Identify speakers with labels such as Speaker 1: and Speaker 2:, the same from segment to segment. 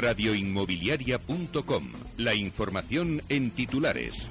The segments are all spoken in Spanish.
Speaker 1: Radioinmobiliaria.com. La información en titulares.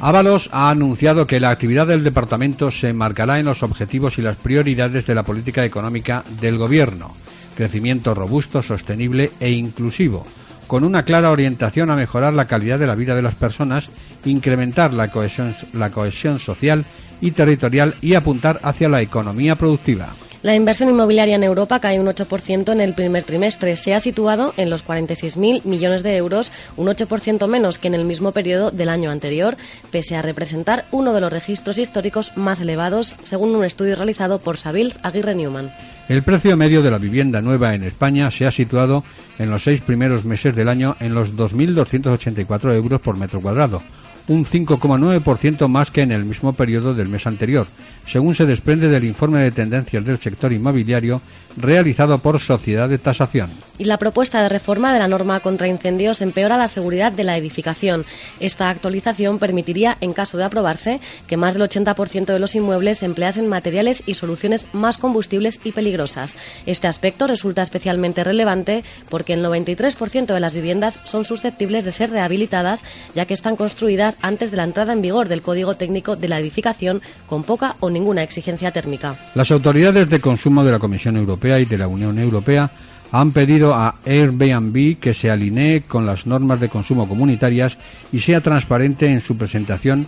Speaker 2: Ábalos ha anunciado que la actividad del departamento se enmarcará en los objetivos y las prioridades de la política económica del Gobierno. Crecimiento robusto, sostenible e inclusivo, con una clara orientación a mejorar la calidad de la vida de las personas, incrementar la cohesión, la cohesión social y territorial y apuntar hacia la economía productiva.
Speaker 3: La inversión inmobiliaria en Europa cae un 8% en el primer trimestre. Se ha situado en los 46.000 millones de euros, un 8% menos que en el mismo periodo del año anterior, pese a representar uno de los registros históricos más elevados, según un estudio realizado por Savils Aguirre Newman.
Speaker 2: El precio medio de la vivienda nueva en España se ha situado en los seis primeros meses del año en los 2.284 euros por metro cuadrado, un 5,9% más que en el mismo periodo del mes anterior, según se desprende del informe de tendencias del sector inmobiliario realizado por Sociedad de Tasación.
Speaker 3: Y la propuesta de reforma de la norma contra incendios empeora la seguridad de la edificación. Esta actualización permitiría, en caso de aprobarse, que más del 80% de los inmuebles empleasen materiales y soluciones más combustibles y peligrosas. Este aspecto resulta especialmente relevante porque el 93% de las viviendas son susceptibles de ser rehabilitadas, ya que están construidas antes de la entrada en vigor del Código Técnico de la Edificación con poca o ninguna exigencia térmica.
Speaker 2: Las autoridades de consumo de la Comisión Europea y de la Unión Europea han pedido a Airbnb que se alinee con las normas de consumo comunitarias y sea transparente en su presentación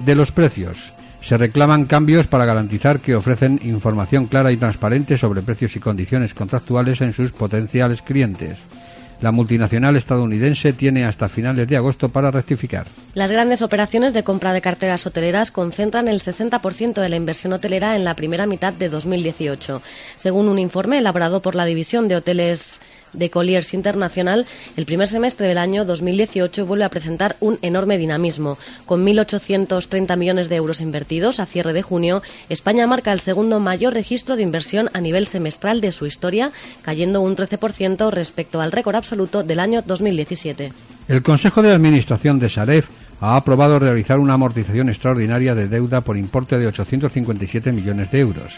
Speaker 2: de los precios. Se reclaman cambios para garantizar que ofrecen información clara y transparente sobre precios y condiciones contractuales en sus potenciales clientes. La multinacional estadounidense tiene hasta finales de agosto para rectificar.
Speaker 3: Las grandes operaciones de compra de carteras hoteleras concentran el 60% de la inversión hotelera en la primera mitad de 2018, según un informe elaborado por la División de Hoteles de Colliers Internacional, el primer semestre del año 2018 vuelve a presentar un enorme dinamismo. Con 1.830 millones de euros invertidos a cierre de junio, España marca el segundo mayor registro de inversión a nivel semestral de su historia, cayendo un 13% respecto al récord absoluto del año 2017.
Speaker 2: El Consejo de Administración de Saref ha aprobado realizar una amortización extraordinaria de deuda por importe de 857 millones de euros.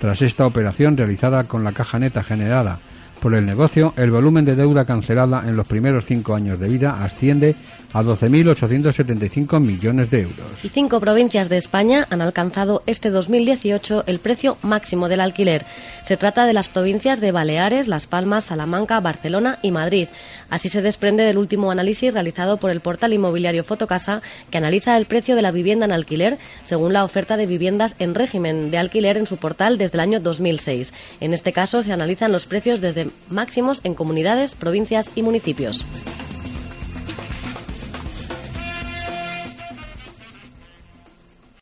Speaker 2: Tras esta operación realizada con la caja neta generada por el negocio, el volumen de deuda cancelada en los primeros cinco años de vida asciende a 12.875 millones de euros.
Speaker 3: Y cinco provincias de España han alcanzado este 2018 el precio máximo del alquiler. Se trata de las provincias de Baleares, Las Palmas, Salamanca, Barcelona y Madrid. Así se desprende del último análisis realizado por el portal inmobiliario Fotocasa, que analiza el precio de la vivienda en alquiler según la oferta de viviendas en régimen de alquiler en su portal desde el año 2006. En este caso se analizan los precios desde máximos en comunidades, provincias y municipios.